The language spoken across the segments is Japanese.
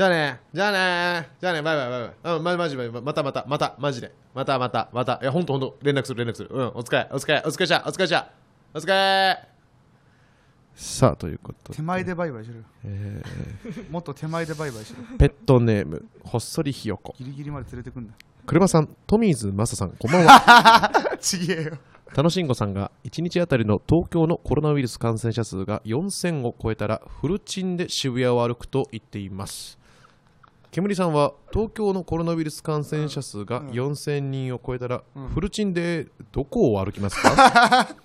じゃあねじゃあねじゃあねバイバイバイバイ。うんまマジバイバイ。またまたまたマジで。またまたまた。いやほんとほんと。連絡する連絡する。うんお疲れお疲れお疲れじゃお疲れじゃ。お疲れ。さあということで。手前でバイバイしろよ。もっと手前でバイバイしろペットネームほっそりひよこ。ギリギリまで連れてくんだ車さんトミーズマサさんこんばんは。ちげえよ。楽しんごさんが1日あたりの東京のコロナウイルス感染者数が4000を超えたらフルチンで渋谷を歩くと言っています煙さんは東京のコロナウイルス感染者数が4000人を超えたらフルチンでどこを歩きますか？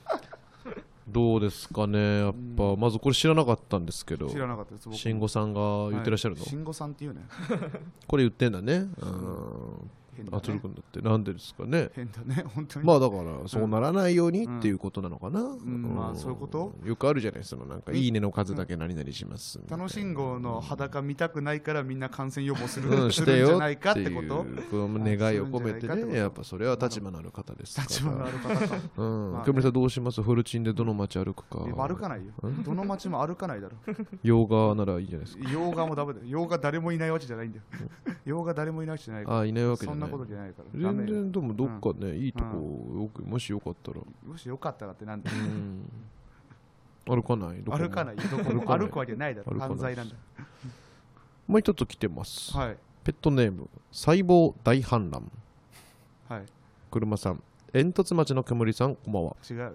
どうですかね？やっぱまずこれ知らなかったんですけど。知らなかったです僕慎吾さんが言ってらっしゃるの、はい。慎吾さんっていうね。これ言ってんだね。うん変だあつるねくんだって。なんでですかね。変だね。本当に。まあだからそうならないようにっていうことなのかな、ん。まあそういうこと？よくあるじゃないそのなんかいいねの数だけ何々しますみたいな。楽しんごの裸見たくないからみんな感染予防する,、うん、すしてよるんじゃないかっっててこというこの願いを込めてね。やっぱそれは立場のある方ですから。立場のある方かうん。まあね。煙さんどうします？フルチンでどの街歩くか。え歩かないよ。どの街も歩かないだろ。洋画ならいいじゃないですか。洋画もダメだよ。洋画誰もいないわけじゃないんだよ。洋画誰もいないわけじゃないから。あいないわけじゃそんなことじゃないから。全然でもどっかね、いいとこ、よくもしよかったら、もしよかったらってなん歩かない？歩かない。歩くわけないだろ。犯罪なんだ。もう一つ来てます、はい。ペットネーム細胞大反乱。はい。車さん。煙突町の煙さんこんばんは。違うよ。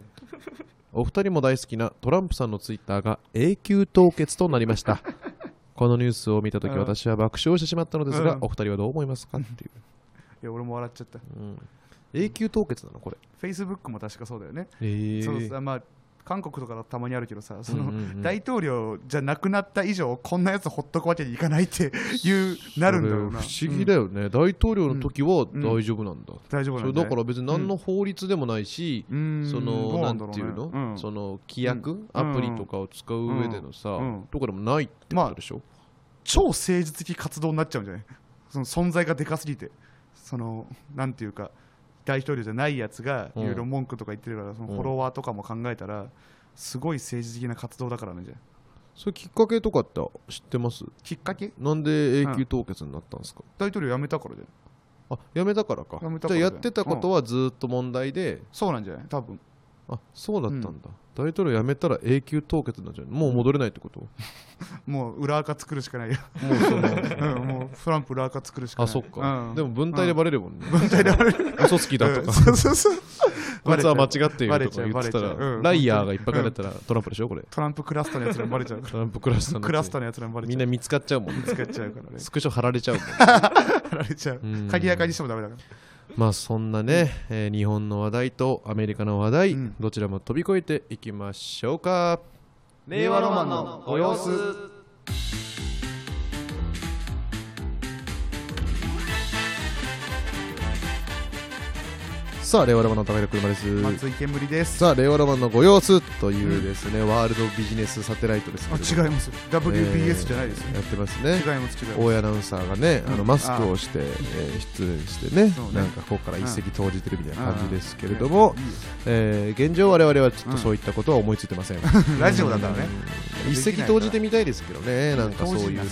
お二人も大好きなトランプさんのツイッターが永久凍結となりました。このニュースを見たときうん。私は爆笑してしまったのですが、うん。お二人はどう思いますか？っていう、いや俺も笑っちゃった。うん。永久凍結なの？これ。Facebook も確かそうだよね。えそうさまあ韓国とかたまにあるけどさその、うんうん。うん大統領じゃなくなった以上こんなやつほっとくわけにいかないっていうなるんだろうな。不思議だよね、大統領の時は大丈夫なんだ、大丈夫なんだだから別に何の法律でもないし、うん。そのなんていうの、その規約、うん。アプリとかを使う上でのさ、うん。とこでもないってことでしょ、超政治的活動になっちゃうんじゃない？その存在がでかすぎてそのなんていうか大統領じゃないやつがいろいろ文句とか言ってるから、そのフォロワーとかも考えたらすごい政治的な活動だからねじゃあ。それきっかけとかって知ってます？きっかけ？なんで永久凍結になったんですか、大統領辞めたからじゃあやめたからか。辞めたかじゃあやってたことはずっと問題で、そうなんじゃない？多分。あそうだったんだ、大統領辞めたら永久凍結なんじゃないもう戻れないってこと、もう裏垢作るしかないよ、もうそのう。ん、もうトランプ裏垢作るしかない。あそっか、うん。でも文体でバレるもんね、文体でバレる。嘘つきだとうん。か、そうそうそう。こいつは間違っていバレちゃう。るとか言ってたバレちゃう。うん。らライヤーがいっぱい書かれたらトランプでしょこれ。トランプクラスターのやつらにバレちゃうトランプクラスターのやつ。らにバレちゃう。みんな見つかっちゃうもんね。使っちゃうからね。スクショ貼られちゃうもんね。バレちゃう。うん。鍵垢にしてもダメだからまあそんなね、えー日本の話題とアメリカの話題、うん。どちらも飛び越えていきましょうか。令和ロマンのご様子さあ令和ロマンの高平車です。松井煙です。さあ令和ロマンのご様子というですね、ワールドビジネスサテライトですけあ違います。WBS じゃないですよやってますね。違います違います。大江アナウンサーがね、あのうん。マスクをして、えー出演してねね。なんかここから一石投じてるみたいな感じですけれどうん。も、えー現状我々はちょっとそういったことは思いついてません、ラジオだからね。うん。一石投じてみたいですけどねなんかそういうね。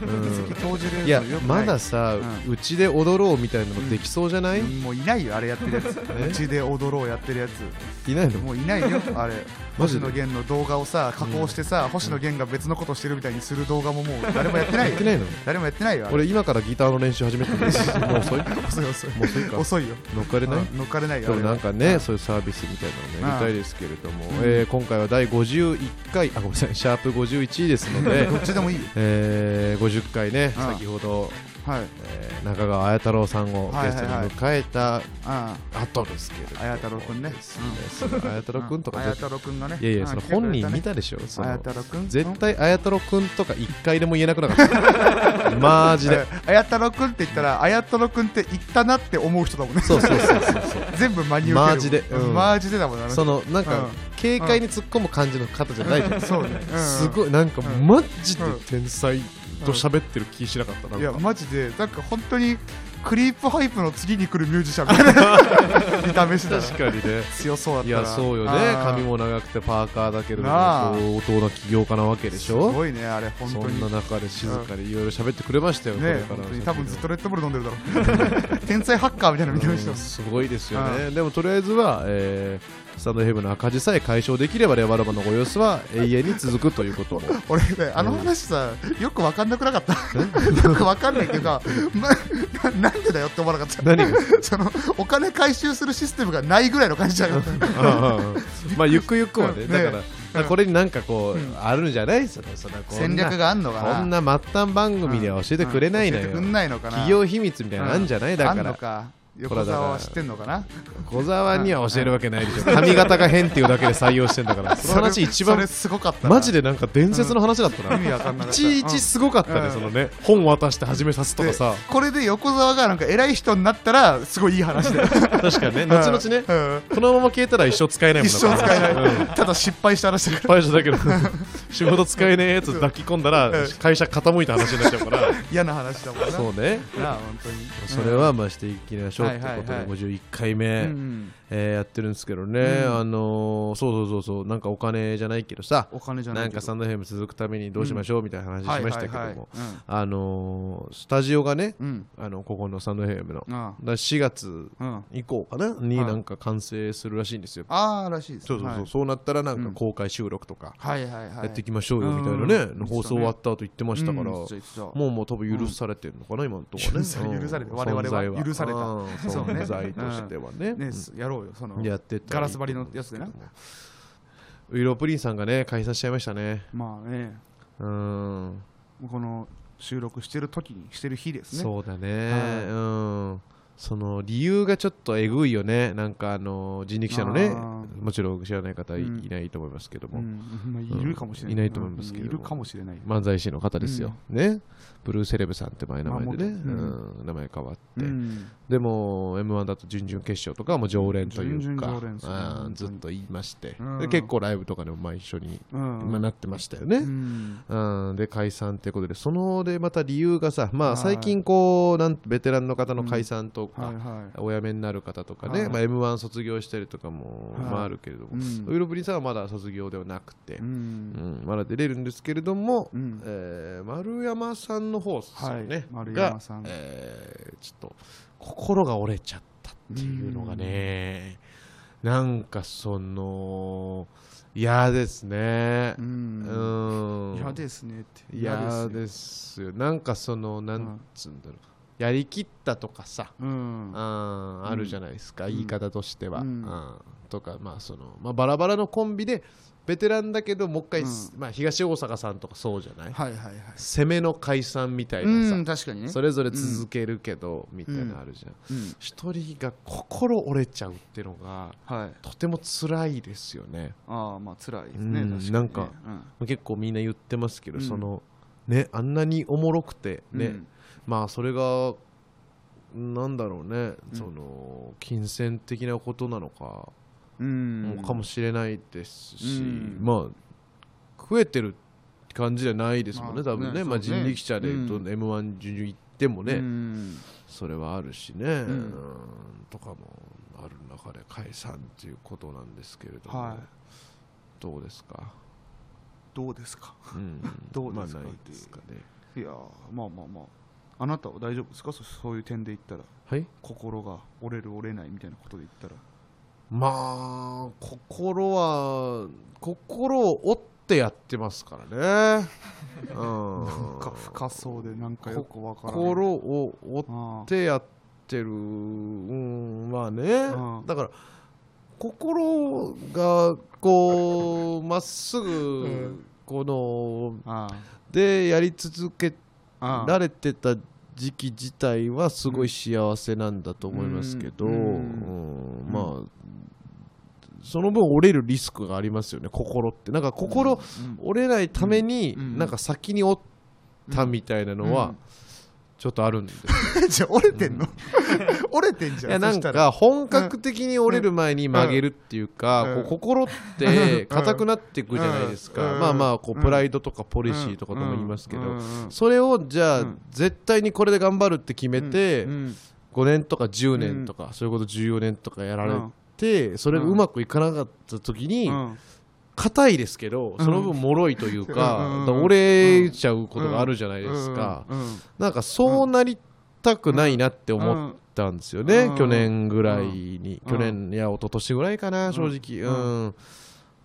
うん。投じるのい。やまださ、ううちで踊ろうみたいなのできそうじゃない、もういないよあれやってるやつ うちで踊ろうやってるやつ。いないの？もういないよ。あれ。星野源の動画をさ加工してさ、星野源が別のことしてるみたいにする動画ももう誰もやってないよ。やってないの？誰もやってないよ俺今からギターの練習始めてる もう遅いも遅い遅いう。遅いか。遅いよ。乗っかれない？うん乗っかれないよなんかね、そういうサービスみたいなのね、やりたいですけれども、えー今回は第51回、あ、ごめんなさい、シャープ51ですので。ど、っちでもいい。よえー50回ね、うん。先ほど、はい。えー中川綾太郎さんをゲストに迎えた後ですけれども、綾太郎くんね。綾太郎くんとか綾絶太郎くんがね。いやいや、その本人見たたでしょ、そ綾の太郎絶対綾太郎くんとか一回でも言えなくなかった。マジで。綾太郎くんって言ったら綾太郎くんって言ったなって思う人だもんね。そうそうそうそう。そう。全部真に受けるマジで。うん。マジでだもんなそのなんか、うん。軽快に突っ込む感じの方じゃないじゃん。そうすごいなんかうん。マジで天才と喋ってる気しなかったないやマジでなんか本当にクリープハイプの次に来るミュージシャンみたいな 試しだ確かにね。強そうだったらいやそうよね。あー。髪も長くてパーカーだけどなあ。相当な起業家なわけでしすょごいねあれ本そ当に。んな中で静かにいろいろ喋ってくれましたよ、これねから本当に。多分ずっとレッドブル飲んでるだろう。天才ハッカーみたいな見た目してうんますすごいですよね、でもとりあえずは、えースタンドヘブンの赤字さえ解消できればレバラバのご様子は永遠に続くということも 俺ねあの話さよく分かんなくなかった。よく分かんないっていうかなななんでだよって思わなかった。何が？そのお金回収するシステムがないぐらいの感じじゃまあゆくゆくはねね。だから、うん。これになんかこう、うん。あるんじゃないですよね。そ戦略があんのかな。こんな末端番組では教えてくれないのよ、企業秘密みたいなのあんじゃない、だから横澤は知ってんのかな？小沢には教えるわけないでしょ。髪型が変っていうだけで採用してんだから。その話一番すごかったな。マジでなんか伝説の話だったな、意味わかんないちいちすごかったね、うん。そのね本渡して始めさすとかさこれで横澤がなんか偉い人になったらすごいいい話で。確かにね。後々ね、うん。このまま消えたら一生使えないもん一生使えない、うん。ただ失敗した話だか会社だけど 仕事使えねえやつ抱き込んだら会社傾いた話になっちゃうからら。嫌な話だもんな。そうね。なあ本当に。それはまあしていきましょうということではいはいはい。51回目、うんえーやってるんですけどね、うん。あのーそうそうそうそう。なんかお金じゃないけどさ。お金じゃないなんかサンドヘム続くためにどうしましょうみたいな話しましたけども、あのースタジオがねうん。あのここのサンドヘムの。うんあ。だ4月うん。以降かな？にはい。なんか完成するらしいんですよ、あーらしいですそうそうそう、はい。そうなったらなんかうん。公開収録とかはいはいはい。やっていきましょうよみたいなね、うん。放送終わった後言ってましたから、もうもう多分許されてるのかな、今のところね。許され許されてうん我々は。許された。存在としてはね。ねやろうよそのうんやってたガラス張りのやつでな。ウイロープリンさんがね解散しちゃいましたね。まあね。うん。この収録してる時にしてる日ですね。そうだね、はい。うんその理由がちょっとえぐいよね。なんかあの人力車のねもちろん知らない方い,、うんないと思いますけども、いるかもしれない、いないと思いますけどうんいるかもしれない。漫才師の方ですよ、ね。ブルーセレブさんって前名前でね、うん。名前変わって、うん。でも m 1だと準々決勝とかはもう常連というか。準々常連ですねうん。本当にずっと言いまして、うん。で結構ライブとかでもまあ一緒に、うん。まあ、なってましたよね、うん。うん、で解散ってことで。そのでまた理由がさまはい。あ最近こうなんベテランの方の解散とか、はいはい。お辞めになる方とかね、はい。まあ、m 1卒業したりとかも、はい。まあ、あるけれども、うん。ウイロブリンさんはまだ卒業ではなくて、ううんんまだ出れるんですけれども、うん。えー丸山さんの方ですよね、はい。丸が山さん。えーちょっと心が折れちゃったっていうのがね、なんかその嫌ですね。う。うん。ん。嫌ですねって。嫌すですよ。なんかその、なんつうんだろう。やりきったとかさ、ようん。うん、あるじゃないですか、うん。言い方としては。ううんんとか、まあその、まあ、バラバラのコンビで、ベテランだけど、もう一回、うん。まあ、東大阪さんとかそうじゃない？はいはいはい。攻めの解散みたいなさ、うん確かにね。それぞれ続けるけど、みたいなのあるじゃん。うん。一人が心折れちゃうっていうのがはい。とても辛いですよね。ああまあ辛いですねうん確かにね。なんか結構みんな言ってますけど、うん。そのねあんなにおもろくてね、まあそれがなんだろうね、うん。その金銭的なことなのか、うん。かもしれないですし、うん。まあ増えてる感じじゃないですもんね、まあ多分ね、ね。まあ、人力車でうん。m 1準々行ってもね、うん。それはあるしね、んうん。とかもある中で解散っていうことなんですけれども、はい。どうですか、どうですか？うん、どうですか？まあないですかね。いやーまあまあまああなたは大丈夫ですか？そそういう点で言ったら。はい。心が折れる折れないみたいなことで言ったら。まあ心は心を折ってやってますからね、うん、なんか深そうでなんかよくわからない。心を折っあてやってるうんまあね。うん。だから心がこうまっすうぐん。このあでやり続けああられてた時期自体はすごい幸せなんだと思いますけど、まあその分折れるリスクがありますよね心って。なんか心うん。折れないためにうん。なんか先に折ったみたいなのはちょっとあるんです じゃあ折れてんの？折れてんじゃん。いやなんか本格的に折れる前に曲げるっていうか、うん。こう心って硬くなっていくじゃないですか、うん。まあまあこううん。プライドとかポリシーとかとも言いますけど、うん。うん。それをじゃあ、うん。絶対にこれで頑張るって決めて、うん。5年とか10年とか、それこそ14年とかやられて、それがうまくいかなかった時にうん硬いですけどその分脆いというか,、折れちゃうことがあるじゃないですか、なんかそうなりたくないなって思ったんですよね、うん。去年ぐらいに、うん。去年いや一昨年ぐらいかな正直。ううん。ん、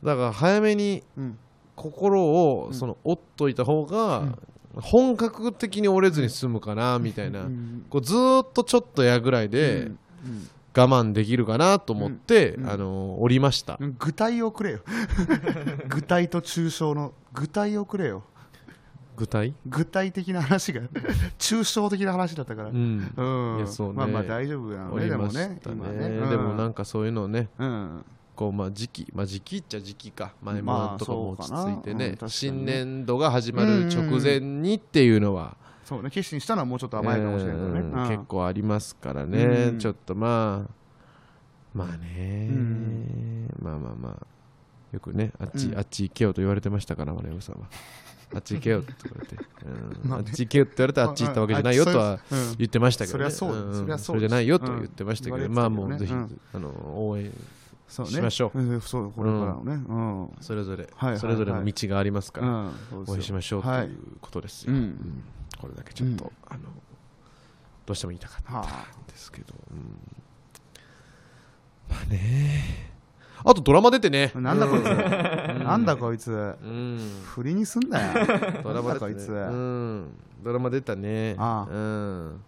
だから早めにうん。心をその折っといた方が本格的に折れずに済むかなみたいな、うん。こうずーっとちょっとやぐらいでうん我慢できるかなと思って、うんあの折りました、うん具体をくれよ。具体と抽象の具体をくれよ。具体？具体的な話が 抽象的な話だったから。うん。うん。いやそうね。まあまあ大丈夫なのね。でもねね今ね。うん。でもなんかそういうのをねうん。こうまあ時期まあ時期っちゃ時期か。前まあもとかも落ち着いてね確かにね。新年度が始まる直前にっていうのはそうね。決心したのはもうちょっと甘いかもしれないけどね。うん。うん。結構ありますからね、うん。ちょっとまあまあね、うん。まあまあまあ。よくねあっち、うん。あっち行けよと言われてましたから丸山さんは。あっち行けよって言われて、うん。まあね。あっち行けよって言われてあっち行ったわけじゃないよとは言ってましたけどね。そりゃそうですん。そりゃそじゃないよとは言ってましたけど、うんまあもうぜひ、あの応援そうね。しましょう。ん。そうこれからのね。うん。それぞれ、はいはいはい。それぞれの道がありますから、応援しましょうとはいいうことですよ、うんうんこれだけちょっと、うん。あのどうしても言いたかったはあ。んですけど、うん。まあね。あとドラマ出てね。なんだこいつ。うん。なんだこいつ。うん。振りにすんなよ。ドラマ出てね。ドラマ出たね。ああ。うん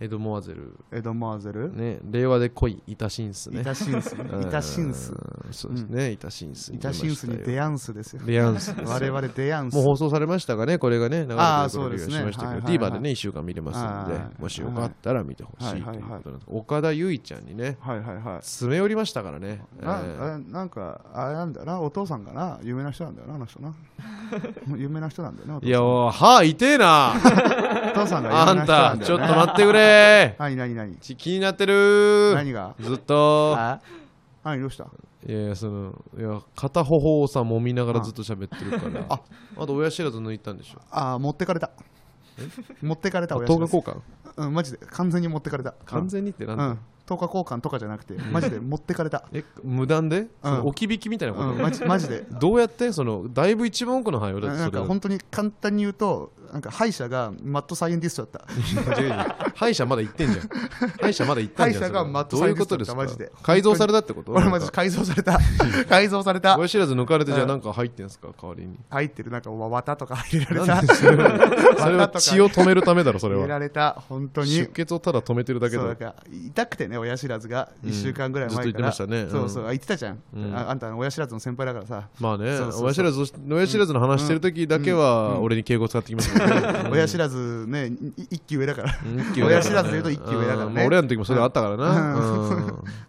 エド・モアゼル。エド・モアゼル？ね令和で恋イタシンスね。イタシンスうん。イタシンスそうですね、イタシンスイタシンスにデアアンスですよ。デアンス我々デアンスもう放送されましたがね、これがね、流れてるああ頃にはそうですね。しましたけど、TVer でね、1週間見れますのでは、いもしよかったら見てほしいということなんです。岡田結実ちゃんにね、はいはいはい。詰め寄りましたからね。なんかあれなんだよなお父さんかな？有名な人なんだよなあの人な。有名な人なんだよないや、歯痛えな。お父さんがあん有名な人なた、ちょっと待ってくれ何何何？ち気になってる。何が？ずっと。あ？何どうした？いやいや、その、いや、片頬をさ、揉みながらずっと喋ってるから。あ。あと、親知らず抜いたんでしょ？あ持ってかれた。持ってかれたあ親知らず。交換？うんマジで。完全に持ってかれた。完全にってなんだ？うん等価交換とかじゃなくてマジで持ってかれたえ、無断でうん置き引きみたいなことうんマジマジでどうやってそのだいぶ一番奥の範囲だってなんそれはか本当に簡単に言うとなんか歯医者がマッドサイエンティストだった歯医者まだ行ってんじゃん歯医者まだ行ったんじゃん歯医者がマッドどういうサイエンティストことですかだったマジで改造されたってこと俺マジ改造された改造された親知らず抜かれてじゃあなんか入ってんすか代わりに入ってるなんか綿とか入れられたそれは血を止めるためだろそれ入れらはれた本当に出血をただ止めてるだけだそうなんか痛くてね親知らずがうん。1週間ぐらい前から、うん。そうそう。あ言ってたじゃん、うん。ああんた親知らずの先輩だからさ、まあね親知らず親知らずの話してる時だけは俺に敬語使ってきますね。親知らずねい一期上だから。親知らずで言うと一気上だからね。俺らの時もそれあったからな。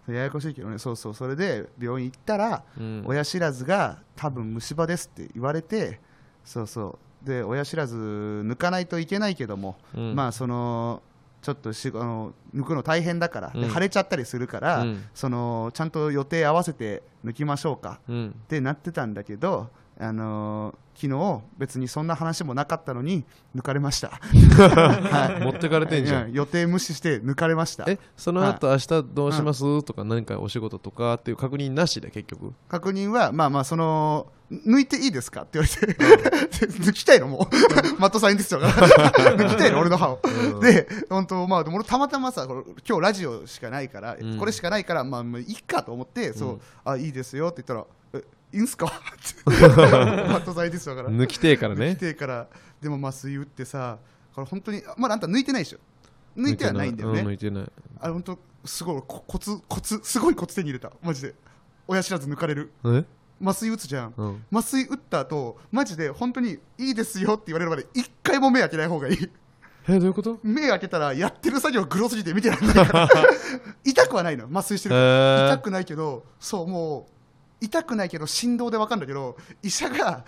うん。ややこしいけどね。そうそう。それで病院行ったら、うん。親知らずが多分虫歯ですって言われてそうそう。で親知らず抜かないといけないけども、うん。まあそのちょっとしあの抜くの大変だから、でうん。腫れちゃったりするから、うん。そのちゃんと予定合わせて抜きましょうか。うん。ってなってたんだけど、あのー昨日別にそんな話もなかったのに抜かれました、は い持ってかれてんじゃん。予定無視して抜かれました。えその後明日どうします、とか何かお仕事とかっていう確認なしで結局？確認はまあまあその抜いていいですかって言われて。抜きたいの？もう。マットサインですよ抜きたいの？俺の歯を、うん。で本当まあでも俺たまたまさ今日ラジオしかないから、うん。これしかないからまあまあいいかと思ってそう、うん。あいいですよって言ったらえいいんすか？ってマットサインですよだから。抜きてえから抜きねてえから。でも麻酔打ってさこれ本当にあまだあんた抜いてないでしょ？抜いてはないんだよね、うん抜いてない。あれ本当すごいこコツコツすごいコツ手に入れた。マジで。親知らず抜かれる。え？麻酔打つじゃん。うん。麻酔打った後マジで本当にいいですよって言われるまで一回も目開けない方がいい。えどういうこと？目開けたらやってる作業グロすぎて見てられないから。痛くはないの。麻酔してるから。痛くないけどそうもう痛くないけど振動で分かるんだけど医者が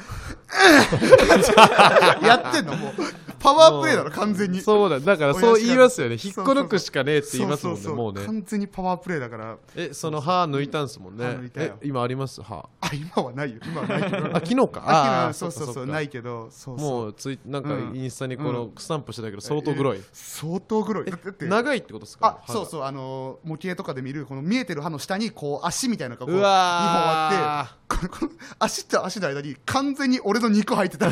やってんのもう。パワープレイだろ完全に。そうだだからそう言いますよね。引っこ抜くしかねえって言いますもんねもうね。完全にパワープレイだから。えその歯抜いたんすもんね。今あります？歯。あ今はないよ。今はないけど。あ昨日か？ああーそうそうそうないけど。もうツイなんかうん。インスタにこのうん。スタンプしてたけど相当黒い、相当黒い。だって長いってことですか？あそううそう。あのー模型とかで見るこの見えてる歯の下にこう足みたいなのがこうう2本わあってこのこの足と足の間に完全に俺の肉入ってた。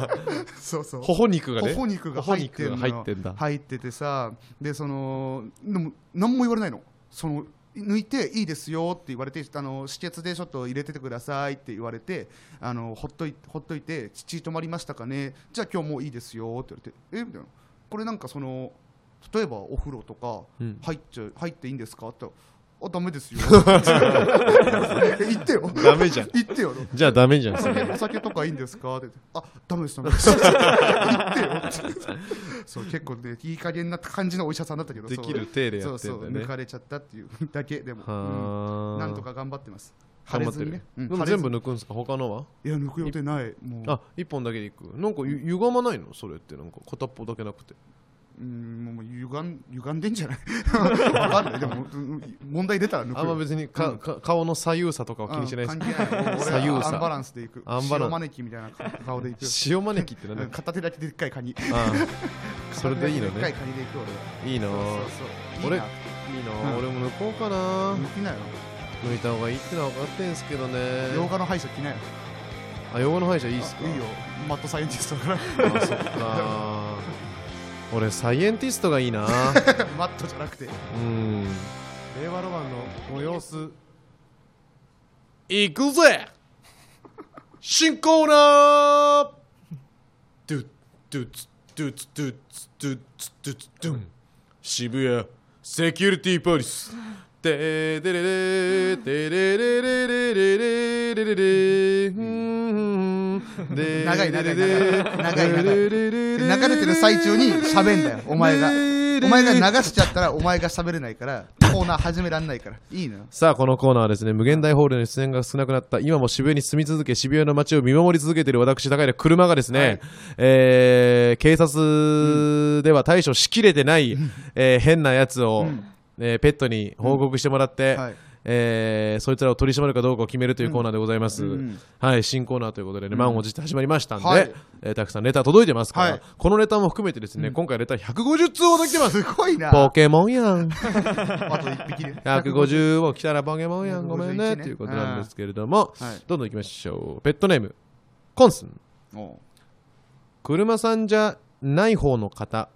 そうそう。ほほ肉がね。頬肉が入ってんだ。入っててさでそのでも何も言われないの。その抜いていいですよって言われてあの止血でちょっと入れててくださいって言われてあのほっといほっといて父止まりましたかね。じゃあ今日もういいですよって言われてえ？みたいな。これなんかその例えばお風呂とかうん。入っちゃう入っていいんですか？ってあダメですよ。え言ってよ。ダメじゃん。言ってよ。じゃあダメじゃん。おそれ酒お酒とかいいんですか？って。あダメですダメです。言ってよ。そう結構ねいい加減な感じのお医者さんだったけどできる手でやそうってんだね。そう抜かれちゃったっていうだけでも、うん。はあなんとか頑張ってます。頑張ってる。腫れずにね、うん。全部抜くんですか？他のはいや抜く予定ない。もう。あ一本だけでいく。なんかゆ歪まないの？それってなんか片っぽだけなくてうんもう歪ん歪んでんじゃない？わかんない。でもうん問題出たら抜くよ。あんま別にか、うん。か顔の左右差とかは気にしないです。うん関係ない。俺左右差。はアンバランスでいく。アンバランス。塩招きみたいな顔でいく。よ塩招きってなんだっけうん。片手だけでっかいカニ。それでいいのね。カニでいく俺は。いいな俺いいな。な、俺も抜こうかな。抜きなよ。抜いた方がいいってのは分かってんすけどね。洋画の歯医者着なよ。あヨガの歯医者いいっすか？あいいよ。マットサイエンティストだかあそっか俺サイエンティストがいいな。ら マットじゃなくて。うん。令和ロマンのこの様子。いくぜ。新コーナー。ドゥドゥツドゥツドゥツドゥツドゥツドゥン渋谷セキュリティポリステレレレテレレレレレレレレレうんで長い長い長い長い長い流れてる最中に喋んだよお前がお前が流しちゃったらお前が喋れないからコーナー始めらんないからいいのさあこのコーナーはですね無限大ホールの出演が少なくなった今も渋谷に住み続け渋谷の街を見守り続けている私高平車がですね、はいえー警察では対処しきれてない、えー変なやつを、うんえーペットに報告してもらって、はい。えーそいつらを取り締まるかどうかを決めるというコーナーでございます、うんうんはい新コーナーということでね、満を持して始まりましたんで、はい。えーたくさんレター届いてますから、はい。このレターも含めてですね、今回レター150通ほど来てます。すごいな。ポケモンやん。あと1匹で150を来たらポケモンやんごめんね151ねということなんですけれども、はい。どんどん行きましょう。ペットネームコンスン。車さんじゃない方の方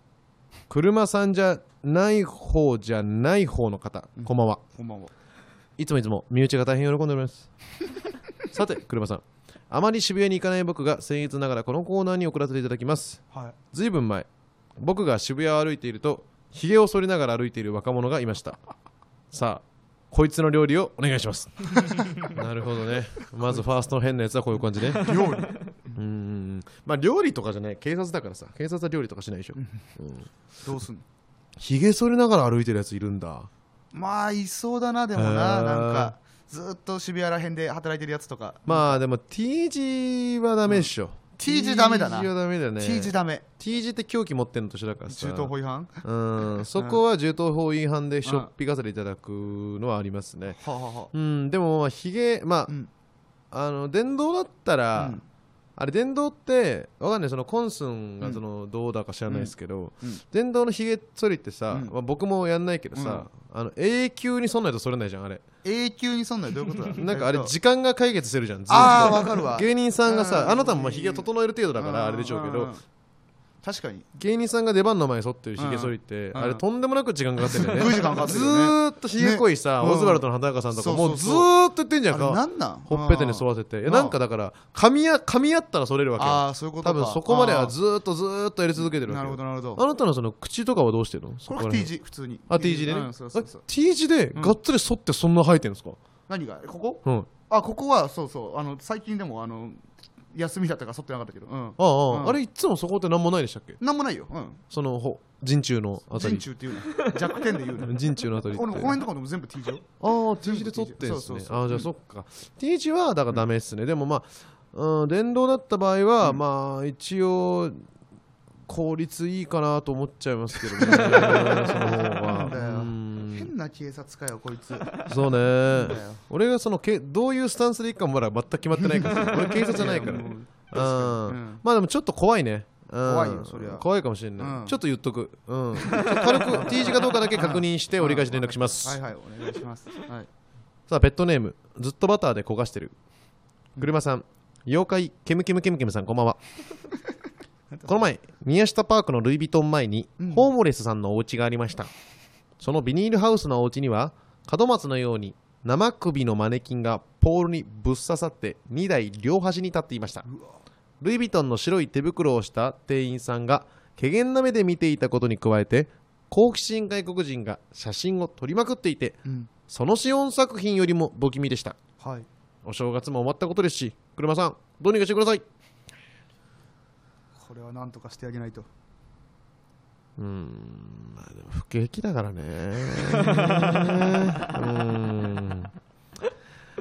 車さんじゃない方じゃない方の方、こんばんは。こんばんは。いつもいつも身内が大変喜んでおります。さて車さん。あまり渋谷に行かない僕が僭越ながらこのコーナーに送らせていただきます。はい。ずいぶん前僕が渋谷を歩いているとひげを剃りながら歩いている若者がいました。さあこいつの料理をお願いします。なるほどね。まずファーストの変なやつはこういう感じね。料理まあ料理とかじゃない。警察だからさ。警察は料理とかしないでしょ、うん、どうすんの？ひげ剃りながら歩いてるやついるんだ。まあいそうだなでもな。へー。なんかずっと渋谷らへんで働いてるやつとか。まあでも T 字はダメでしょ、T 字ダメだな。T 字はダメだね。T 字ダメ。T 字って凶器持ってんのと一緒だからさ。中東法違反？うん。そこは銃刀法違反でしょっぴかせていただくのはありますね。はあはあはあ。うん。でもまあひげまあ、うん。あの電動だったら、うんあれ電動ってわかんないそのコンスンがそのどうだか知らないですけど、電動のひげ剃りってさ、うん。まあ、僕もやんないけどさ、あの永久に剃んないと剃れないじゃんあれ。永久にそんなどういうことだ？なんかあれえっと。時間が解決してるじゃんずっと。あーわかるわ。芸人さんがさ、うん。あなたもまあひげを整える程度だからあれでしょうけど、確かに。芸人さんが出番の前に剃ってるひげ剃りって、うん。あれとんでもなく時間かかってるよね。時間かかってずるよね。ーっとひげ濃いさ、ね。オズワルドの畑中さんとかもそうずーっと言ってんじゃんか。なんなん？ほっぺたに沿わせて。いやまあなんかだから噛みや噛み合ったら剃れるわけよ。ああそういうことか。多分そこまではずーっとずーっとやり続けてるわなけよ。るほどなるほど。あなたのその口とかはどうしてるの？そこれ T 字普通に。あ T 字でね、うんそうそうそう。あ T 字でがっつり剃ってそんな生えてるんですか、何が？ここ？うん、あここはそうそう。あの最近でもあの休みだったから剃ってなかったけど。うん。ああ、うん。あれいつもそこって何もないでしたっけ？なんもないよ。うん。そのほ人中のあたり。人中っていうの。弱点で言うの。人中のあたりって俺この辺とかでも全部 T 字よああ T 字で撮ってんすね。そうそうそうああじゃあそっか。T 字はだからダメっすね、でもまあ、うん、電動だった場合は、うん。まあ一応効率いいかなと思っちゃいますけどね。その方がなんだよ。うん変な警察かよこいつ。そうね。俺がそのけどういうスタンスでいいかもまだ全く決まってないから。俺警察じゃないから。ううん。うん。まあでもちょっと怖いね。うん。怖いよそりゃ。怖いかもしれない、うん。ちょっと言っとく、うん、軽く T 字かどうかだけ確認して折り返し連絡します、はいはいお願いします。はい。さあペットネーム。ずっとバターで焦がしてる。車さん。妖怪ケムケムケムケムさんこんばんは。この前宮下パークのルイ・ヴィトン前にうん。ホームレスさんのお家がありました、そのビニールハウスのお家には門松のように生首のマネキンがポールにぶっ刺さって2台両端に立っていました。ルイ・ヴィトンの白い手袋をした店員さんが怪げな目で見ていたことに加えて好奇心外国人が写真を撮りまくっていてうん。そのシオン作品よりも不気味でした。はい。お正月も終わったことですし車さんどうにかしてください。これはなんとかしてあげないとうーん。まあでも不景気だからね。うーん。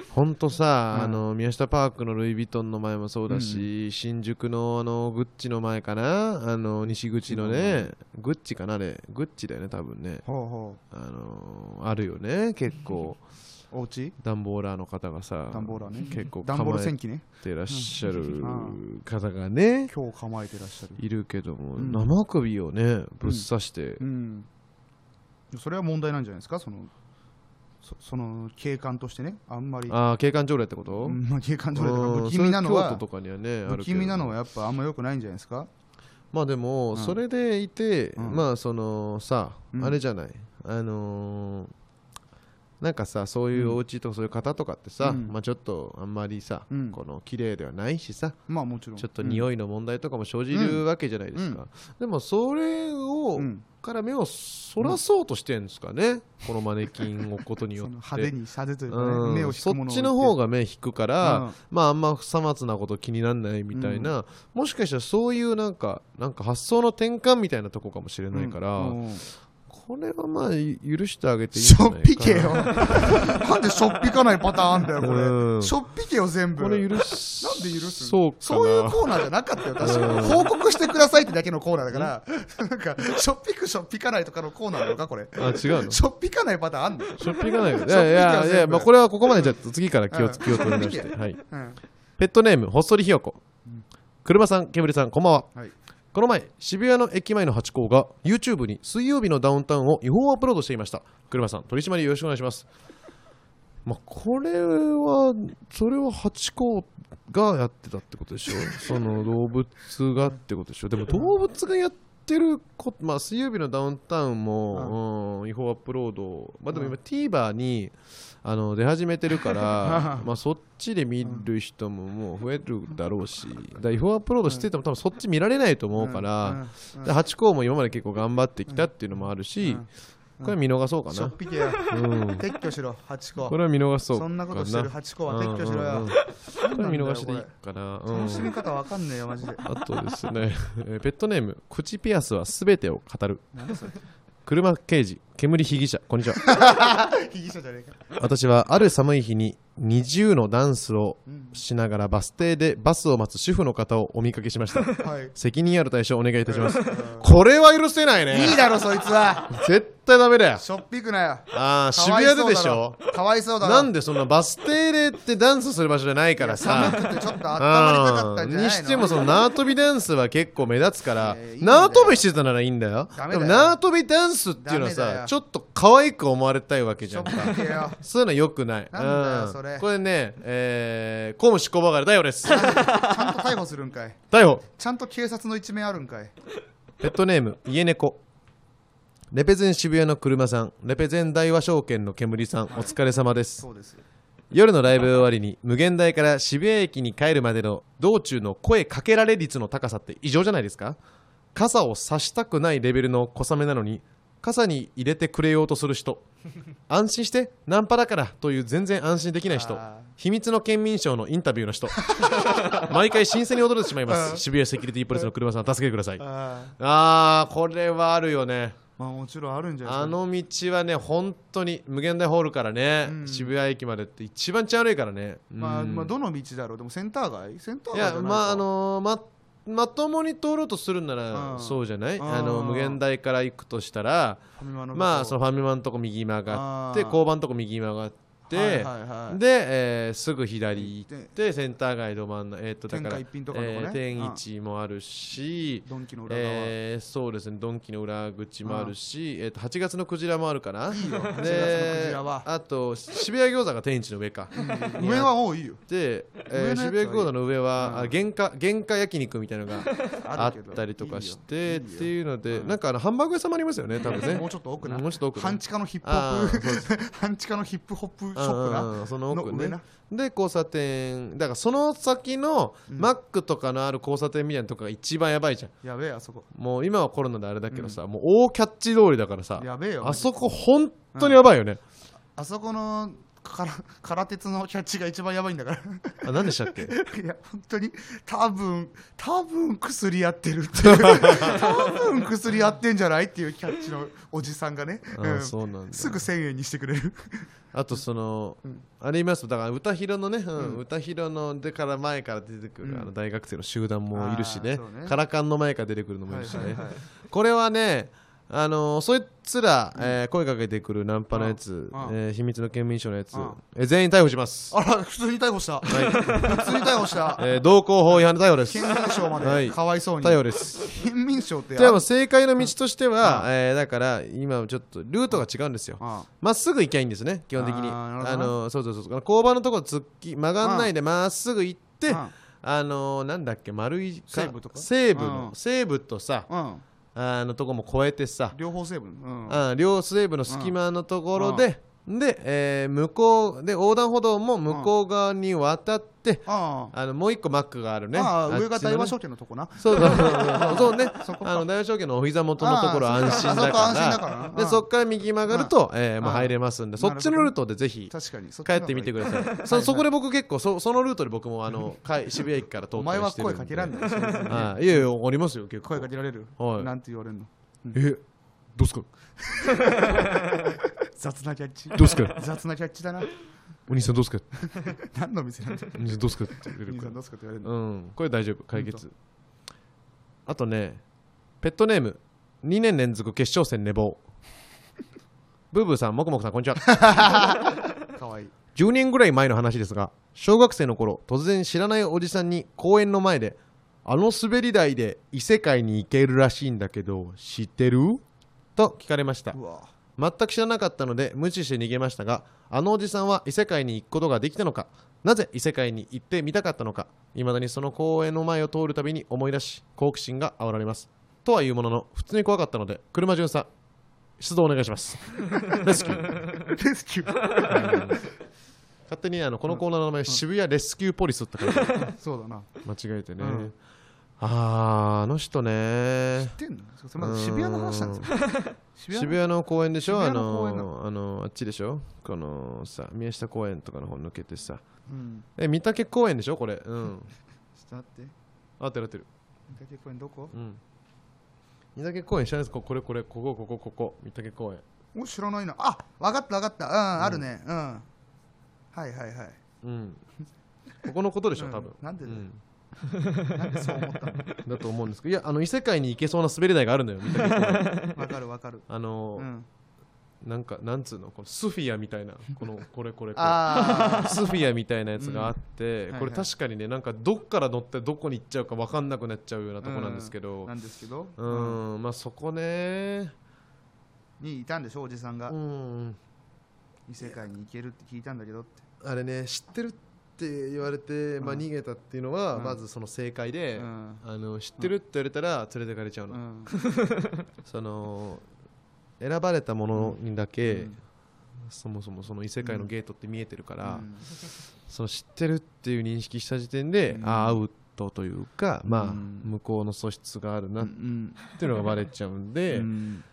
ほんとさ、うん。あの宮下パークのルイ・ヴィトンの前もそうだし、新宿のあのグッチの前かな？あの西口のね、グッチかなあれ。グッチだよね多分ね。ほうほあのあるよね結構。う お家？ダンボーラーの方がさダンボーラーね。結構ダンボール構え戦記ね。てらっしゃるうん。方がね今日構えてらっしゃる。いるけども、うん。生首をねぶっ刺して、うん。それは問題なんじゃないですか？そのそその警官としてね。あんまり。ああ警官条例ってこと、うんまあ警官条例とかうん。不気味なのはそれ京都とかにはねあるけ気味なのはやっぱあんま良くないんじゃないですか？まあでも、うん。それでいて、うん。まあそのさ、うん。あれじゃない。あのーなんかさそういうお家とかそういう方とかってさ、うん。まあちょっとあんまりさ、うん。この綺麗ではないしさまあもちろん。ちょっとい匂いの問題とかも生じるわけじゃないですか、うん。でもそれを、うん。から目をそらそうとしてるんですかね、このマネキンをことによ そのって派手にさせというかねうん。目を引そっくものをちの方が目引くから、うん。まああんま不さつなこと気にならないみたいな、もしかしたらそういうなんかなんか発想の転換みたいなとこかもしれないから、うんうんこれはまあ許してあげていいんしょじゃないかっぴけよ。なんでしょっぴかないパターンあんだよこうん。れしょっぴけよ全部。これ許すなんで許すそうかな。そういうコーナーじゃなかったよ確か。うん。に報告してくださいってだけのコーナーだから。なんかしょっぴくしょっぴかないとかのコーナーなのかこれ。あ違うの？しょっぴかないパターンあんの？しょっぴかないよ。いやいやいや、かは全部。まあ、これはここまでじゃあ次から気をうん。気を取り出し、してはい、うんペットネームほっそりひよこ。車さん煙さんこんばんは。はいこの前渋谷の駅前のハチ公が YouTube に水曜日のダウンタウンを違法アップロードしていました。車さん取り締まりよろしくお願いします。まあこれはそれはハチ公がやってたってことでしょ？その動物がってことでしょ？でも動物がやってるこまあ水曜日のダウンタウンも、うん。違法アップロード。まあでも今 TVer にあの出始めてるから まあそっちで見る人ももう増えるだろうしだから違法アップロードしてても多分そっち見られないと思うから、ハチ公も今まで結構頑張ってきたっていうのもあるし、うんこれは見逃そうかな。うん、撤去しろハチ公。これは見逃そうそんなことしてるハチ公は撤去しろよ。これは見逃しでいいかな、うん。楽しみ方わかんねえよマジで。あとですね、えーペットネーム口ピアスはすべてを語る。車刑事煙被疑者こんにちは。被疑者じゃねえか。私はある寒い日に二重のダンスをうん。しながらバス停でバスを待つ主婦の方をお見かけしました。はい。責任ある対処お願いいたします。これは許せないね。いいだろそいつは。絶対ダメだよ。しょっぴくなよ。ああ渋谷ででしょ？かわいそうだろ。なんでそんなバス停でってダンスする場所じゃないからさ。寒くてちょっと温まりたかったんじゃないの？にしてもその縄跳びダンスは結構目立つから。いやいい縄跳びしてたならいいんだよ。ダメだよ。でも縄跳びダンスっていうのはさちょっと可愛く思われたいわけじゃん。か そういうのよくない。なんだようん。それ。これねえー公務執行ばかり逮捕ですちゃんと逮捕するんかい。逮捕。ちゃんと警察の一面あるんかい。ペットネーム家猫。レペゼン渋谷の車さん。レペゼン大和証券の煙さん。お疲れ様です。そうです。よ夜のライブ終わりに無限大から渋谷駅に帰るまでの道中の声かけられ率の高さって異常じゃないですか？傘を差したくないレベルの小雨なのに傘に入れてくれようとする人。安心してナンパだからという全然安心できない人。あ秘密の県民賞のインタビューの人。毎回新鮮に驚いてしまいまうん。す渋谷セキュリティポリスの車さん助けてください。ああーこれはあるよね。まあもちろんあるんじゃないですか。あの道はね本当に無限大ホールからね、うん。渋谷駅までって一番ち悪いからね。まあうん。まあどの道だろう？でもセンター街？センターい街じゃないか。やまああのーままともに通ろうとするならうん。そうじゃない？うん。あの無限大から行くとしたらまあそののファミマのとこ右曲がって交番のとこ右曲がってはいはいはい。で、えーすぐ左行ってセンター街ど真ん中えーっとだから天下一品とかね。えー天一もあるしドンキの裏側、えーそうですねドンキの裏口もあるし、えー、と8月のクジラもあるかな。8月のクでジラは。あと渋谷餃子が天一の上か。上はもういいよ。で、えー渋谷餃子の上は、うん。あ原価原価焼肉みたいなのが あったりとかしてっていうのでうん。なんかあのハンバーグ屋さんもありますよね多分ね。もうちょっと奥な。もうちょっと奥ね半地下のヒップあホップ半地下のヒップホップショップうんな？その奥ね。で交差点。だからその先のうん。マックとかのある交差点みたいなとこが一番やばいじゃん。やべえあそこ。もう今はコロナであれだけどさ、もう大キャッチ通りだからさやべえよ。あそこ本当にやばいよね、あそこのから 空鉄のキャッチが一番やばいんだから。あ何でしたっけ？いや本当に多分多分薬やってるっていう。多分薬やってんじゃないっていうキャッチのおじさんがね、あうん。そうなんだ。すぐ1000円にしてくれる。あとその、うん。あれいますだから歌広のね、うんうん。歌広のでから前から出てくる、うん。あの大学生の集団もいるしね。ね。カラカンの前から出てくるのもいるしね、はいはいはい。これはねあのーそいつら、えー声かけてくるナンパのやつ、うん。えー秘密の県民賞のやつ、うん。えー全員逮捕します、あら普通に逮捕した、普通に逮捕した。えー道交法違反で逮捕です。県民賞まはい。でかわいそうに、逮捕です。県民賞ってでも正解の道としては、うん。えーだから今ちょっとルートが違うんですよ。あまっすぐ行きゃいいんですね基本的に。あのそうそうそうそう。交番のとこ突き曲がんないでまっすぐ行って、うん。あのなんだっけ丸いか西部とか？西部の、うん。西部とさうんあのとこも越えてさ、両方成分。うん。あ両西部の隙間のところで、で、えー向こうで横断歩道も向こう側に渡って、ああ。のもう一個マックがあるね。ああ上が大和証券のとこな。そうそう。そうそうそうねあの大和証券のお膝元のところああ安心だから。でそこから。右曲がると、えーもう入れますんでうんそっちのルートでぜひ確かにそ帰ってみてください。そそこで僕結構そそのルートで僕もあの 渋谷駅から通ったお前は声かけらんない。しはいいやいやありますよ結構。声かけられる？はい。なんて言われるの？えどうすか？雑なキャッチ。どうすか？雑なキャッチだな。お兄さんどうすか？何の店なんだよ。お兄さんどうすかって言われるか兄さんどうすかって言われるうん。これ大丈夫。解決。あとねペットネーム。2年連続決勝戦寝坊。ブーブーさんもくもくさんこんにちは。かわいい。10年ぐらい前の話ですが小学生の頃突然知らないおじさんに公園の前であの滑り台で異世界に行けるらしいんだけど知ってる？と聞かれました。全く知らなかったので無視して逃げましたがあのおじさんは異世界に行くことができたのかなぜ異世界に行ってみたかったのか未だにその公園の前を通るたびに思い出し好奇心が煽られます。とはいうものの普通に怖かったので車巡査出動お願いします。レスキュー。レスキュー。勝手にあのこのコーナーの名前、渋谷レスキューポリスって書いてある。そうだな。間違えてね、うんあーあの人ね。知ってんの？それまず渋谷の話なんですよ。渋 渋谷谷の公園でしょ？あ渋谷の公園なの。あのあっちでしょ？このさ宮下公園とかの方抜けてさ。うん。え御嶽公園でしょ？これ。うん。ちょっと待って。合ってる合ってる。三宅公園どこ？うん。御嶽公園知らないです。かこれこれここここここ。御嶽公園。お知らないな。あわかったわかった。うん。あるね。うん。はいはいはい。うん。ここのことでしょ？うん。多分。なんでだよ。うん なんでそう思ったの？だと思うんですけどいやあの異世界に行けそうな滑り台があるのよわかるわかる。あのうん。なんかなんつうの？このスフィアみたいな。このこれこれこれ。スフィアみたいなやつがあって、うん。これ確かにねなんかどっから乗ってどこに行っちゃうか分かんなくなっちゃうようなとこなんですけど。なんですけど。うーん。まあそこね。にいたんでしょおじさんが。うん。異世界に行けるって聞いたんだけどって。あれね知ってるって言われて、まあ、うん逃げたっていうのは、うん。まずその正解で、うん。あの知ってるって言われたら連れてかれちゃうの、うん。その選ばれたものにだけ、うん。そもそもその異世界のゲートって見えてるから、うん。その知ってるっていう認識した時点で、うん。ああアウトというか、まあうん。向こうの素質があるなっうんていうのがバレちゃうんで、うん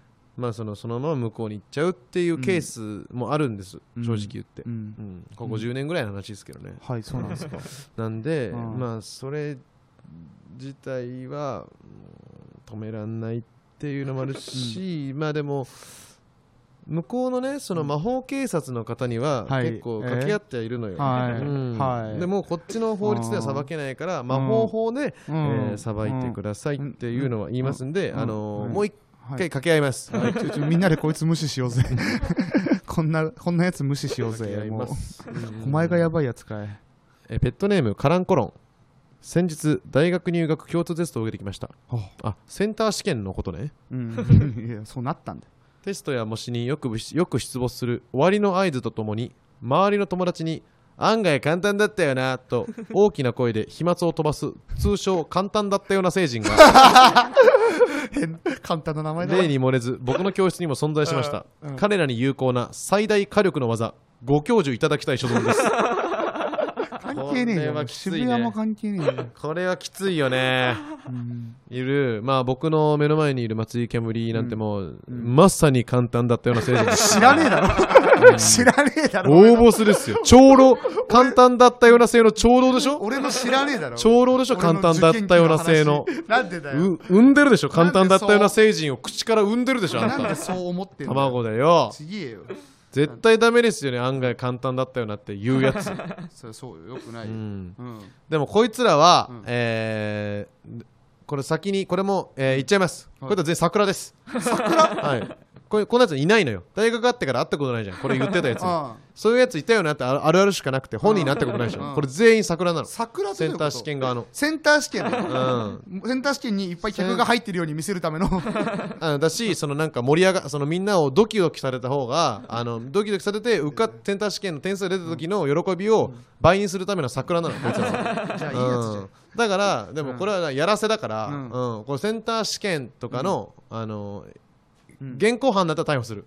まあそのそのまま向こうに行っちゃうっていうケースもあるんです、うん。正直言って、うん。うん。ここ10年ぐらいの話ですけどね、はいそうなんですか。なんで、うんまあそれ自体はうん止めらんないっていうのもあるし、まあでも向こうのねその魔法警察の方にははい。結構掛け合ってはいるのよ、はい。でもこっちの法律では裁けないから魔法法で、うんえー裁いてくださいっていうのは言いますんで、うん。あのもう一はい。回掛け合います、はい。ちょちょみんなでこいつ無視しようぜ。こんなこんなやつ無視しようぜもう。ますお前がやばいやつかい。えーペットネームカランコロン。先日大学入学共通テストを受けてきました。あ。センター試験のことね。うん。いやそうなったんだ。よテストや模試によくよく出没する終わりの合図とともに周りの友達に案外簡単だったよなと大きな声で飛沫を飛ばす通称簡単だったような成人が。変簡単な名前だ例に漏れず僕の教室にも存在しました、うん。うん。彼らに有効な最大火力の技ご教授いただきたい所存です関係ねえよ、ね。渋谷も関係ねえよ、これはきついよね。うん。いる。まあ僕の目の前にいる松井煙なんてもう、うん。まさに簡単だったような成人です。知らねえだろ。知らねえだろ。応募するっすよ。長老簡単だったような性の長老でしょ？俺の知らねえだろ。長老でしょ？簡単だったような性の。なんでだよ。う産んでるでしょ？簡単だったような成人を口から産んでるでしょ？あんなんでたそう思ってんの卵だよ。ちげえよ絶対ダメですよね。案外簡単だったよなって言うやつ、それそうよ。よくなういよ、ん、うん。でもこいつらは、うん。えーこれ先にこれも、えー言っちゃいます、はい。これと全員桜です。桜？はいこれこんなやついないのよ。大学あってから会ったことないじゃん。これ言ってたやつあ そういうやついたよなってあるあるしかなくて本人になったことないでしょ、うん。これ全員桜なの。桜ってセンター試験側の。センター試験うん。センター試験にいっぱい客が入ってるように見せるための。あ だし、そのなんか盛り上がそのみんなをドキドキされた方が、あのドキドキされて受かっセンター試験の点数が出た時の喜びを倍にするための桜なの、こいつらは。じゃあいいやつじゃん。うん。だから、でもこれはやらせだから、ううん。んこれセンター試験とかの、あのうん。現行犯だったら逮捕する、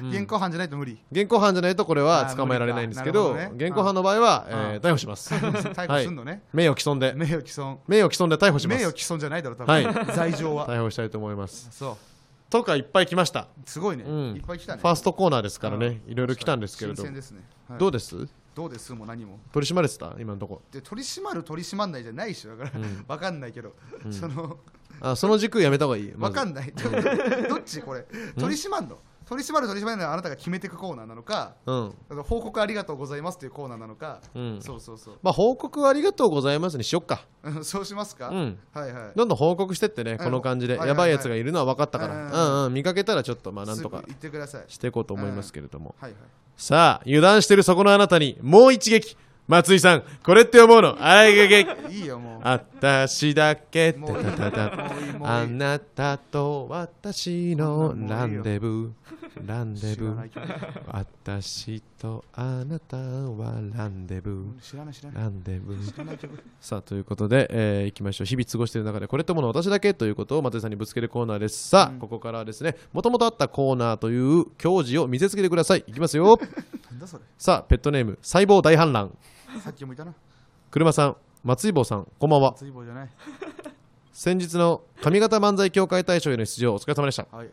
う ん現行犯じゃないと無理。現行犯じゃないとこれは捕まえられないんですけど、無理か。なるほどね。現行犯の場合は、うんえー逮捕します。逮捕すんのね。名誉毀損で。名誉毀損。名誉毀損で逮捕します。名誉毀損じゃないだろ多はい。分罪状は。逮捕したいと思います。そとかいっぱい来ました。うすごいね。うん。いっぱい来たね。ファーストコーナーですからね、うんいろいろ来たんですけれど。新鮮ですね。はい。どうです？どうです？もう何も。取り締まれてた？今のとこ。で取り締まる取り締まんないじゃないしだからうん。わかんないけど。うん。そのあその軸やめた方がいいわかんない。どっちこれ？取り締まんの？取り締まる取り締まらないのはあなたが決めていくコーナーなのかうん。報告ありがとうございますというコーナーなのか。うん。そうそうそう。まあ報告ありがとうございますにしよっか。うんそうしますか？うん。はいはい。どんどん報告してってねこの感じで。はいはいやばいやつがいるのは分かったかはいはいらうん。うん見かけたらちょっとまあなんとかすぐ言ってください。していこうと思いますけれども。はいはい。さあ油断してるそこのあなたにもう一撃松井さんこれって思うの？あいげげいいよもう。あたしだけ。もういいたたたあなたと私のランデブー。ランデ知ブー私とあなたはランデブー。知らない知らない。ランデブー。さあということで、えー、いきましょう。日々過ごしている中でこれともの私だけということを松井さんにぶつけるコーナーです。さあ、うん。ここからはですねもともとあったコーナーという教示を見せつけてください。いきますよ。さあペットネーム細胞大反乱さっきもいたな。車さん松井坊さんこんばんは。追棒じゃない。先日の上方漫才協会大賞への出場お疲れ様でした。はい。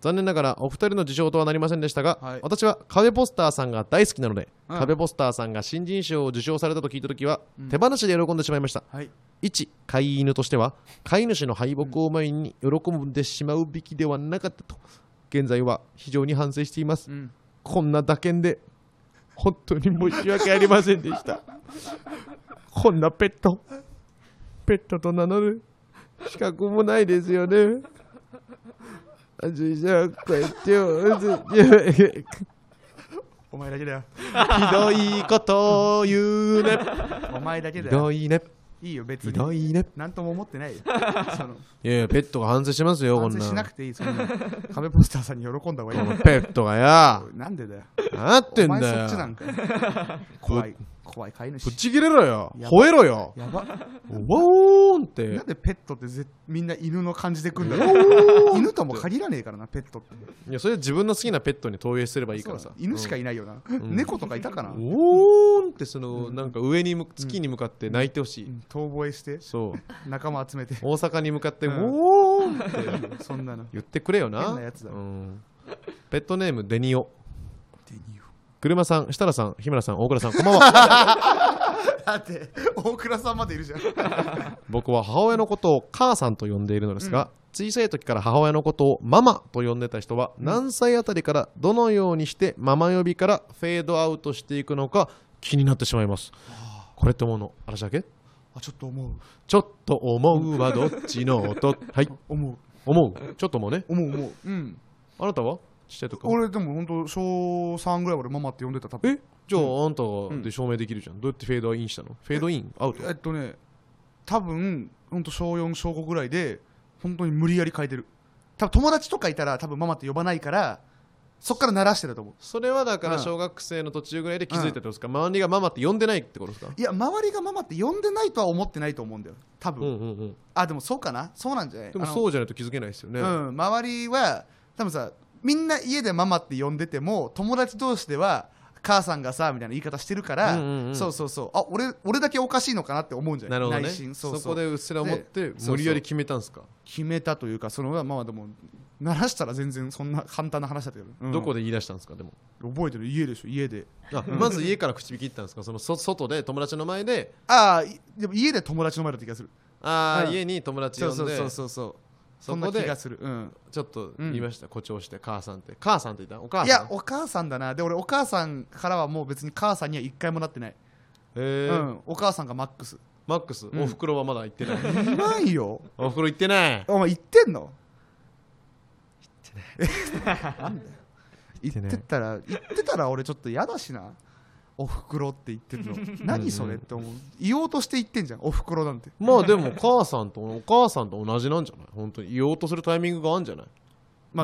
残念ながらお二人の受賞とはなりませんでしたが、はい。私は壁ポスターさんが大好きなので、うん。壁ポスターさんが新人賞を受賞されたと聞いた時は、うん。手放しで喜んでしまいました。はい。一飼い犬としては飼い主の敗北を前に喜んでしまうべきではなかったと現在は非常に反省しています。うん。こんな打鍵で本当に申し訳ありませんでした。こんなペット。ペットと名乗る。資格もないですよね。あじゃあこうやってよひお前だけだよ。どいことを言うね。お前だけひだよ。どいねいいよ別ひにどいね。なんとも思ってないよ。その。いやいやペットが反省しますよこんな反省しなくていいそんな壁ポスターさんに喜んだ方がいい。このペットがや。なんでだよ。なってんお前だよ。そっちなんかよ。怖い。怖い飼いぶ主ち切れろよ。やば。吠えろよ。やば。ワーンって。なんでペットってぜみんな犬の感じで来るんだろう。犬とも限らねえからなペットって。いやそれ自分の好きなペットに投影すればいいからさ。犬しかいないよな、ん。猫とかいたかな、おーんってそのなんか上にむ月に向かって泣いてほしい、うん遠吠えしてそう。仲間集めて。大阪に向かって、うん。おってそんなの。言ってくれよな。変なやつだ。うん、ペットネームデニオ。車さん設楽さん日村さん大倉さんこんばんは。だって大倉さんまでいるじゃん。僕は母親のことを母さんと呼んでいるのですが、小さい時から母親のことをママと呼んでた人は何歳あたりからどのようにしてママ呼びからフェードアウトしていくのか気になってしまいます。これって思うの嵐だけ？あちょっと思う。ちょっと思うはどっちの音？はい。思う。思う。ちょっともうね。思う思う。うん。あなたは？ちっちゃい俺でも本当小3ぐらいまでママって呼んでた多分。え？じゃああんたで証明できるじゃん。どうやってフェードインしたの？フェードイン？アウト？えっとね多分本当小4小5ぐらいで本当に無理やり変えてる。多分友達とかいたら多分ママって呼ばないからそっから鳴らしてたと思う。それはだからうん。小学生の途中ぐらいで気づいたってことですか、周りがママって呼んでないってことですか？いや周りがママって呼んでないとは思ってないと思うんだよ。多分、うんうんうんあでもそうかな？そうなんじゃない？でもあのそうじゃないと気づけないですよね、うん、周りは多分さみんな家でママって呼んでても友達同士では母さんがさみたいな言い方してるから、うんうんうん。そうそうそう。あ俺俺だけおかしいのかなって思うんじゃなないるほどね。内心。そうそこでう。っすら思って無理やり決めたんですか、決めたというかそのまあでも鳴らしたら全然そんな簡単な話だったけど、うん。どこで言い出したんですか？でも。覚えてる家でしょ。家であまず家から口引き言ったんですか？そのそ外で友達の前で。ああいでも家で友達の前だった気がする。あー、うん。家に友達呼で。そうんそうそうそうそんな気がする、うん、ちょっと言いました、誇張して母さんって。母さんって言った？お母さん？いやお母さんだな。で俺お母さんからはもう別に母さんには一回もなってない、へえ、うん、お母さんがマックス。マックス、ん。おふくろはまだ行ってない。いないよ。おふくろ行ってない。お前言ってんの？言ってない。なんだよ。言てないってたら言ってたら俺ちょっと嫌だしなおふくろって言ってるの。何それって思う。言おうとして言ってんじゃん。おふくろなんて。まあでも母さんとお母さんと同じなんじゃない？本当に。言おうとするタイミングがあるんじゃない？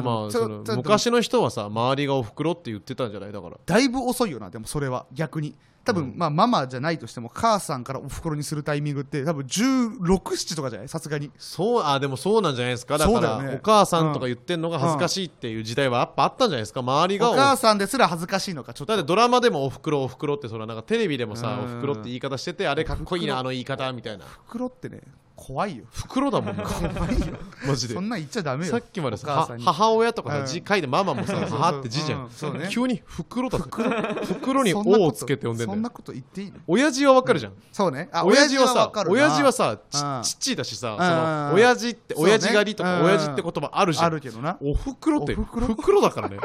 まあ、その昔の人はさ周りがおふくろって言ってたんじゃない？だから。だいぶ遅いよなでもそれは。逆に。多分、うん。まあママじゃないとしても母さんからおふくろにするタイミングって多分1617とかじゃない？さすがに。そうあでもそうなんじゃないですか？だからね。お母さんとか言ってんのが恥ずかしいっていう時代はやっぱあったんじゃないですか？周りがおお母さんですら恥ずかしいのかちょっと。だってドラマでもおふくろおふくろってそれはなんかテレビでもさうん。おふくろって言い方しててあれかっこいいなあの言い方みたいな。おふくろってね怖いよ。ふくろだもんな。怖いよ。マジで。そんなん言っちゃダメよ。さっきまでさ母親とかうん。さ字書いてママもさ母って字じゃん。うんそうね。急にふくろだってふくろに「そんなことお」をつけて呼んでんだよ。そんなこと言っていいの？親父はわかるじゃん。そうね。あ親父はさ親父はさちうん。ちっちいだしさん。その親父って親父狩りとかうん。親父って言葉あるじゃん。あるけどな。おふくろっておふくろふくろだからね。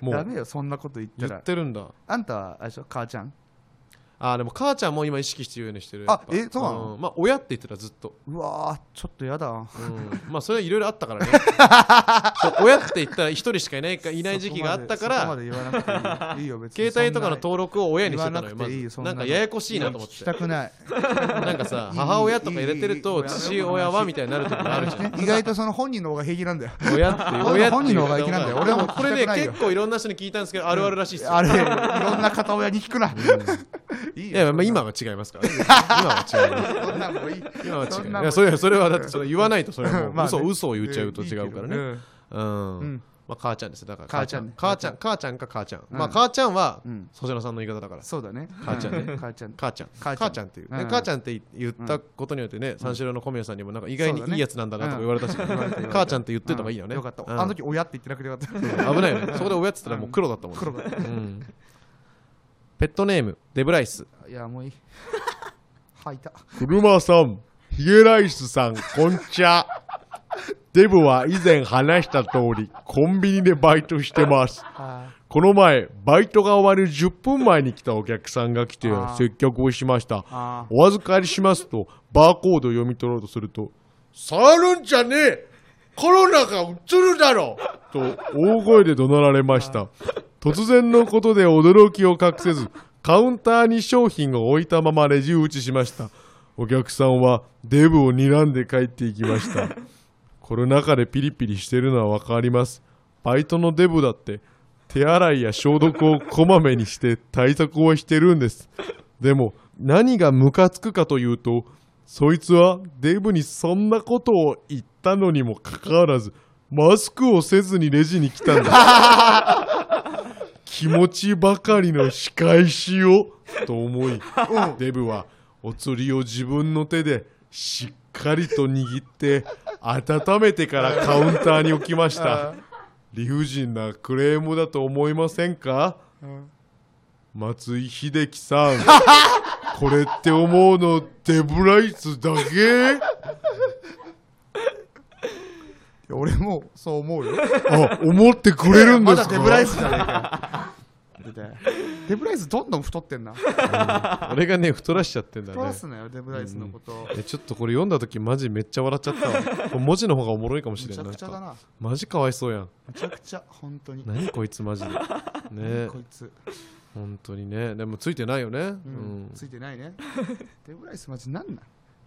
もダうメよそんなこと言った言らってるんだ。あんたはあれでしょ？母ちゃん？あーでも母ちゃんも今意識してるようにしてる。あえそうなの？ん。まあ親って言ってたずっと。うわーちょっとやだ。うん。まあそれはいろいろあったからね。親って言ったら一人しかいないかいない時期があったからでそこまで言わなくていい。いいよ別に。携帯とかの登録を親にしてたのよ。まずなんかややこしいなと思って。たくない。なんかさ母親とか入れてると父親はみたいになる時があるじゃん。意外とその本人の方が平気なんだよ。親って親本人の方が平気なんだよ。俺もこれね結構いろんな人に聞いたんですけどあるあるらしいっすよ。あれいろんな片親に聞くな、いいいやまあ今は違いますから今は違います。そんなんもういい今は違ういやそれそれはだってそれ言わないとそれはもう 嘘嘘を言っちゃうと違うからね。うん。まあ母ちゃんです。だから母ちゃんね。母ちゃん母ちゃんか母ちゃん、うん。まあ母ちゃんはうん。粗品さんの言い方だから。そうだね。母ちゃんね。う母ちゃん。母ちゃん。母ちゃんっていう、母ちゃんって言ったことによってね、三四郎の小宮さんにもなんか意外にいいやつなんだなとか言われたし、母ちゃんって言ってた方がいいよね、よかった、うん。あの時親って言ってなくてよかった。危ないよね。そこで親っつったらもう黒だったもん、ね。黒だった。うんペットネームデブライス。いやもういい。吐いた。車さんヒゲライスさんこんちゃデブは以前話した通りコンビニでバイトしてます。あこの前バイトが終わる10分前に来たお客さんが来て接客をしました。あお預かりしますとバーコードを読み取ろうとすると触るんじゃねえ。コロナがうつるだろと大声で怒鳴られました突然のことで驚きを隠せずカウンターに商品を置いたままレジ打ちしました。お客さんはデブを睨んで帰っていきました。コロナ禍でピリピリしてるのは分かります。バイトのデブだって手洗いや消毒をこまめにして対策をしてるんです。でも何がムカつくかというとそいつはデブにそんなことを言ったのにもかかわらずマスクをせずにレジに来たんだ。気持ちばかりの仕返しを と思いデブはお釣りを自分の手でしっかりと握って温めてからカウンターに置きました。理不尽なクレームだと思いませんか？松井秀喜さん。これって思うのデブライスだけ？俺もそう思うよ。あ思ってくれるんですか？まだデブライスじゃねえかよ デブライスどんどん太ってんな。俺がね太らしちゃってんだね。太らすなよデブライスのこと。えちょっとこれ読んだ時マジめっちゃ笑っちゃったわ。これ文字の方がおもろいかもしめちゃれんな。いくちゃだな。マジかわいそうやん。めちゃくちゃ本当に。何こいつマジで。ね。こいつ。本当にね。でもついてないよね、うん。うん。ついてないね。デブライスマジなんなん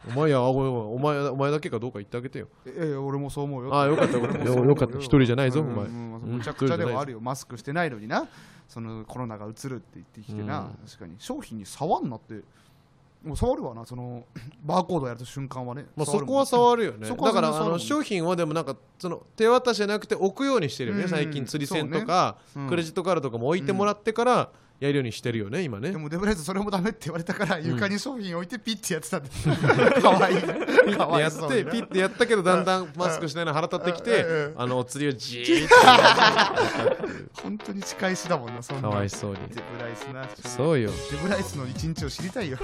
お前やお前お前だけかどうか言ってあげてよ。ええ俺もそう思うよ。あよかったよかった。よ。かった。一人じゃないぞうんお前。むちゃくちゃではあるよ。マスクしてないのにな。そのコロナがうつるって言ってきてな、うん。確かに商品に触んなって。もう触るわな。その バーコードやる瞬間はね、まあ、そこは触るよね。だからあの商品はでもなんかその手渡しじゃなくて置くようにしてるよね、うん最近釣り銭とか、うん。クレジットカードとかも置いてもらってからやるようにしてるよね今ね。でもデブライスそれもダメって言われたから床に商品置いてピッてやってたんで、かわいい。ねかわやっいそうにな。てピッてやったけどだんだんマスクしないの腹立ってきてあのお釣りをじーっ本当に仕返しだもんなそんな。とかわいそうに。デブライスな。そうよ。デブライスの一日を知りたいよ。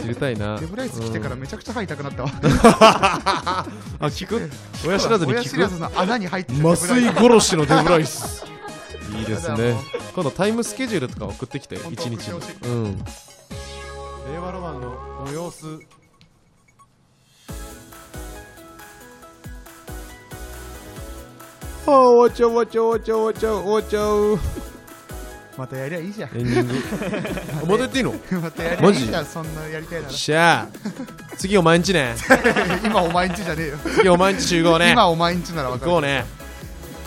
知りたいな。デブライス来てからめちゃくちゃ歯痛くなったわ、あ聞く？親知らずに聞く？親知らずの穴に入ってた麻酔殺しのデブライス。いいですね今度タイムスケジュールとか送ってきて一日の。うん。令和ロマンのご様子。ああ終わっちゃう終わっちゃう終わっちゃう終わっちゃう終わっちゃうまたやりゃいいじゃん。エンディング。あまたやっていいの？またやりゃいいじゃんそんなやりたいなら。しゃあ。次お前んちね。今お前んちじゃねえよ。次お前んち集合ね。今お前んちなら分かる。行こうね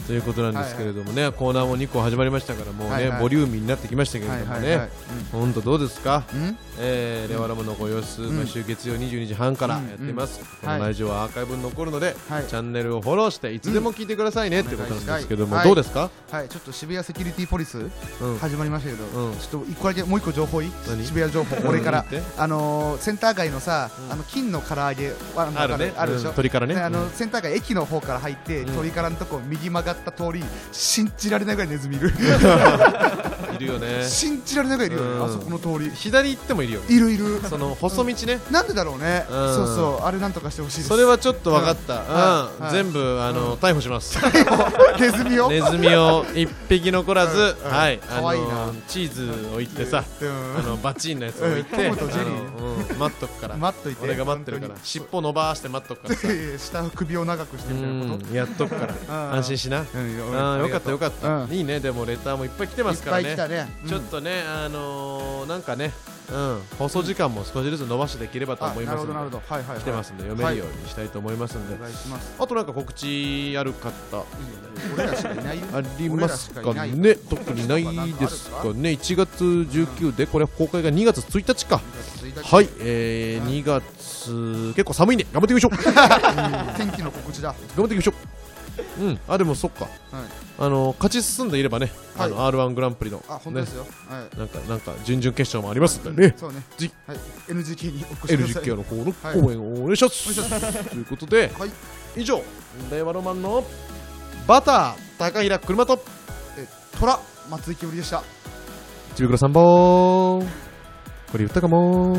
ということなんですけれどもね、コーナーも2個始まりましたからもうね、はいはいボリューミーになってきましたけれどもね、はいはいはい。本当どうですか、うん？うんえー、レワラムのご様子、ん。毎週月曜22時半からやってます、このラジオはアーカイブに残るので、はい。チャンネルをフォローしていつでも聞いてくださいね、ってことなんですけども、お願いどうですか、はい。ちょっと渋谷セキュリティポリスうん。始まりましたけど、うん。ちょっと一個だけもう一個情報いい？何？渋谷情報俺から。あのーセンター街のさ、うん。あの金の唐揚げあるね。あるでしょ、うん。鳥からね。であのうん。センター街駅の方から入って、うん。鳥からのとこ右曲がった通り信じられないぐらいネズミいる。いるよね。信じられないぐらいいるよね、うん。あそこの通り。左行ってもいるよね。いるいる。その細道ね、なんでだろうね、うん。そうそう。あれなんとかしてほしいそれはちょっと分かった、うん。全部あの、逮捕します。ネズミを？ネズミを一匹残らず、うん。うんはい。あいな。のチーズを置いてさ、うん。あのバチンのやつを置いて、うん。トムとジェリー。あのうん。待っとくから。待っといて俺が待ってるから。尻尾伸ばして待っとくからさ。下首を長くしてうみたいなこと？ん。やっとくから。うん。安心しな、うんよかったよかった、うん。いいねでもレターもいっぱい来てますからね。いっぱい来たね、うん。ちょっとねあのー、なんかねうん。放送時間も少しずつ伸ばしてできればと思いますので来てますんで読めるようにしたいと思いますんで、あとなんか告知ある方？ありますかね？特にないですかね？1月19でこれ公開が2月1日か。はい、えー、2月結構寒いんで頑張っていきましょう。頑 天気の告知だ。張っていきましょううん。あでもそっか。はい。あの勝ち進んでいればね、あの R1 グランプリのあ本当ですよ、はい。なんかなんか準々決勝もありますんでね。そうね。じはい。NGK にお越しください。LGK の方の応援をお願いします、ということで、はい。以上令和ロマンのバター高平車とえ虎松井きぶりでした。ちびくら3本これ言ったかも